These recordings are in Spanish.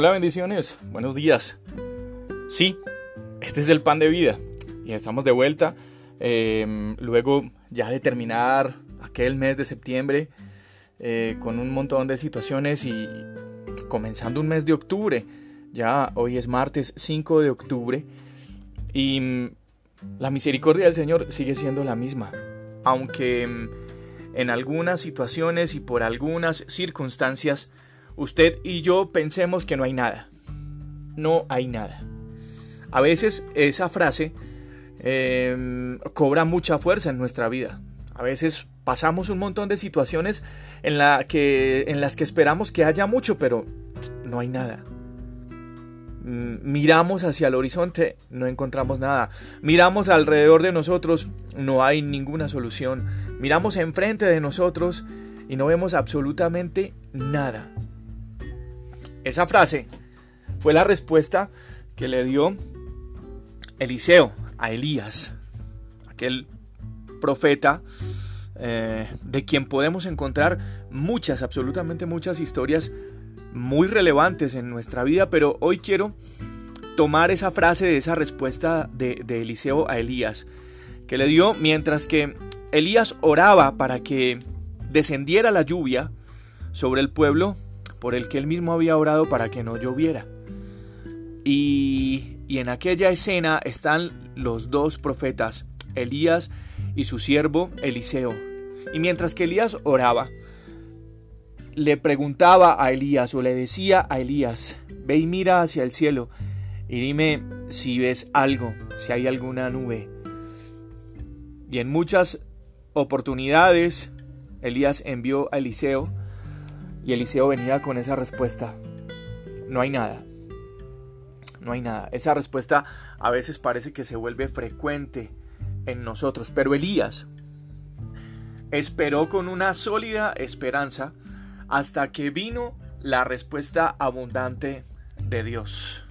Hola, bendiciones. Buenos días. Sí, este es el pan de vida. Y estamos de vuelta. Em, luego ya de terminar aquel mes de septiembre eh, con un montón de situaciones y comenzando un mes de octubre. Ya hoy es martes 5 de octubre. Y mm, la misericordia del Señor sigue siendo la misma. Aunque mm, en algunas situaciones y por algunas circunstancias usted y yo pensemos que no hay nada. No hay nada. A veces esa frase em, cobra mucha fuerza en nuestra vida. A veces pasamos un montón de situaciones en, las que esperamos que haya mucho, pero no hay nada. Mm, miramos hacia el horizonte, no encontramos nada. Miramos alrededor de nosotros, no hay ninguna solución. Miramos enfrente de nosotros y no vemos absolutamente nada. Esa frase fue la respuesta que le dio Eliseo a Elías, aquel profeta eh, de quien podemos encontrar muchas, absolutamente muchas historias muy relevantes en nuestra vida, pero hoy quiero tomar esa frase de esa respuesta de, de Eliseo a Elías, que le dio mientras que Elías oraba para que descendiera la lluvia sobre el pueblo por el que él mismo había orado para que no lloviera. Y, y en aquella escena están los dos profetas, Elías y su siervo Eliseo. Y mientras que Elías oraba, le preguntaba a Elías o le decía a Elías, ve y mira hacia el cielo y dime si ves algo, si hay alguna nube. Y en muchas oportunidades Elías envió a Eliseo y Eliseo venía con esa respuesta. No hay nada. No hay nada. Esa respuesta a veces parece que se vuelve frecuente en nosotros. Pero Elías esperó con una sólida esperanza hasta que vino la respuesta abundante de Dios.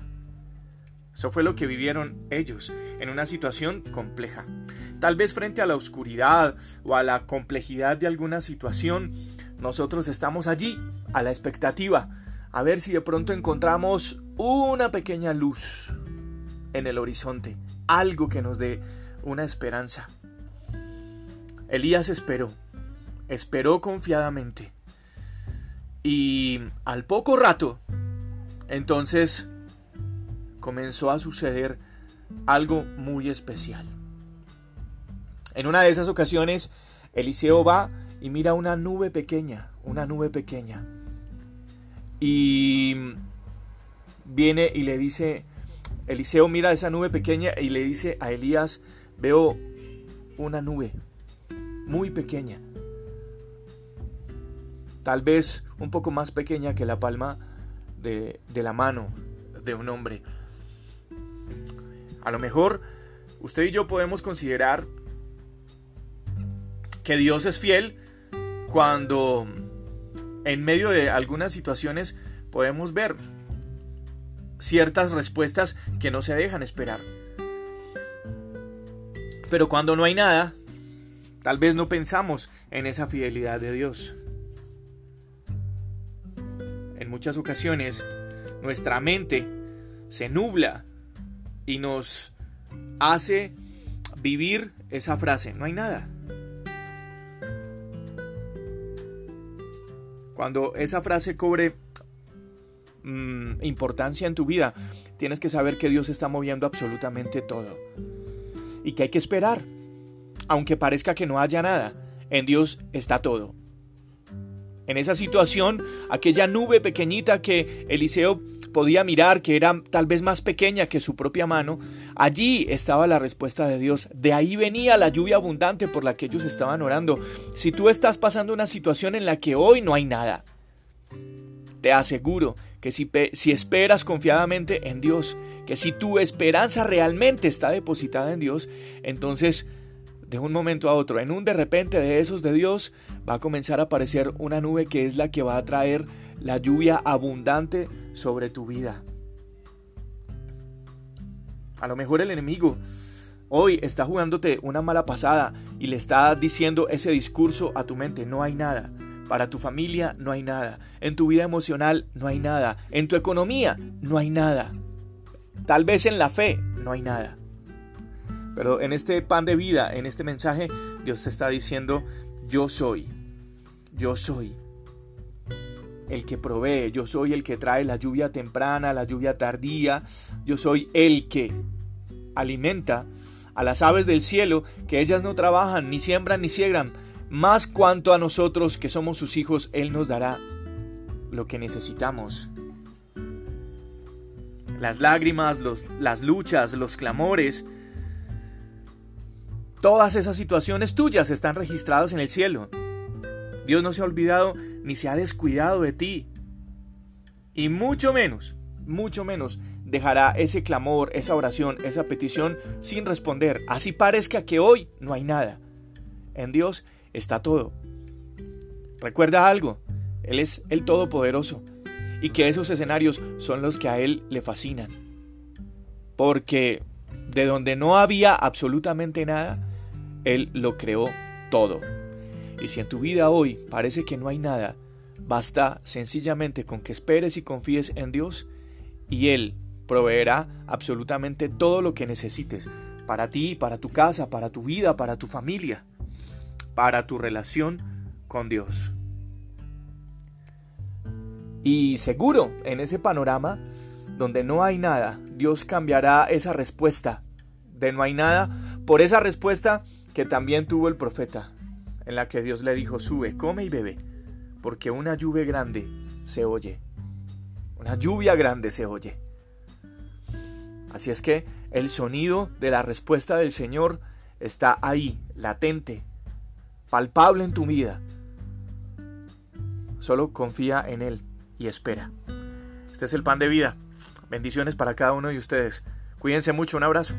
Eso fue lo que vivieron ellos en una situación compleja. Tal vez frente a la oscuridad o a la complejidad de alguna situación, nosotros estamos allí, a la expectativa, a ver si de pronto encontramos una pequeña luz en el horizonte, algo que nos dé una esperanza. Elías esperó, esperó confiadamente. Y al poco rato, entonces comenzó a suceder algo muy especial. En una de esas ocasiones, Eliseo va y mira una nube pequeña, una nube pequeña. Y viene y le dice, Eliseo mira esa nube pequeña y le dice a Elías, veo una nube muy pequeña, tal vez un poco más pequeña que la palma de, de la mano de un hombre. A lo mejor usted y yo podemos considerar que Dios es fiel cuando en medio de algunas situaciones podemos ver ciertas respuestas que no se dejan esperar. Pero cuando no hay nada, tal vez no pensamos en esa fidelidad de Dios. En muchas ocasiones nuestra mente se nubla y nos hace vivir esa frase, no hay nada. Cuando esa frase cobre mm, importancia en tu vida, tienes que saber que Dios está moviendo absolutamente todo. Y que hay que esperar. Aunque parezca que no haya nada, en Dios está todo. En esa situación, aquella nube pequeñita que Eliseo podía mirar, que era tal vez más pequeña que su propia mano, allí estaba la respuesta de Dios. De ahí venía la lluvia abundante por la que ellos estaban orando. Si tú estás pasando una situación en la que hoy no hay nada, te aseguro que si, si esperas confiadamente en Dios, que si tu esperanza realmente está depositada en Dios, entonces de un momento a otro, en un de repente de esos de Dios, va a comenzar a aparecer una nube que es la que va a traer la lluvia abundante sobre tu vida. A lo mejor el enemigo hoy está jugándote una mala pasada y le está diciendo ese discurso a tu mente, no hay nada. Para tu familia no hay nada. En tu vida emocional no hay nada. En tu economía no hay nada. Tal vez en la fe no hay nada. Pero en este pan de vida, en este mensaje, Dios te está diciendo, yo soy, yo soy el que provee, yo soy el que trae la lluvia temprana, la lluvia tardía, yo soy el que alimenta a las aves del cielo, que ellas no trabajan, ni siembran, ni ciegan, más cuanto a nosotros que somos sus hijos, Él nos dará lo que necesitamos. Las lágrimas, los, las luchas, los clamores, todas esas situaciones tuyas están registradas en el cielo. Dios no se ha olvidado ni se ha descuidado de ti. Y mucho menos, mucho menos dejará ese clamor, esa oración, esa petición sin responder. Así parezca que hoy no hay nada. En Dios está todo. Recuerda algo, Él es el Todopoderoso y que esos escenarios son los que a Él le fascinan. Porque de donde no había absolutamente nada, Él lo creó todo. Y si en tu vida hoy parece que no hay nada, basta sencillamente con que esperes y confíes en Dios y Él proveerá absolutamente todo lo que necesites para ti, para tu casa, para tu vida, para tu familia, para tu relación con Dios. Y seguro, en ese panorama donde no hay nada, Dios cambiará esa respuesta de no hay nada por esa respuesta que también tuvo el profeta en la que Dios le dijo, sube, come y bebe, porque una lluvia grande se oye. Una lluvia grande se oye. Así es que el sonido de la respuesta del Señor está ahí, latente, palpable en tu vida. Solo confía en Él y espera. Este es el pan de vida. Bendiciones para cada uno de ustedes. Cuídense mucho, un abrazo.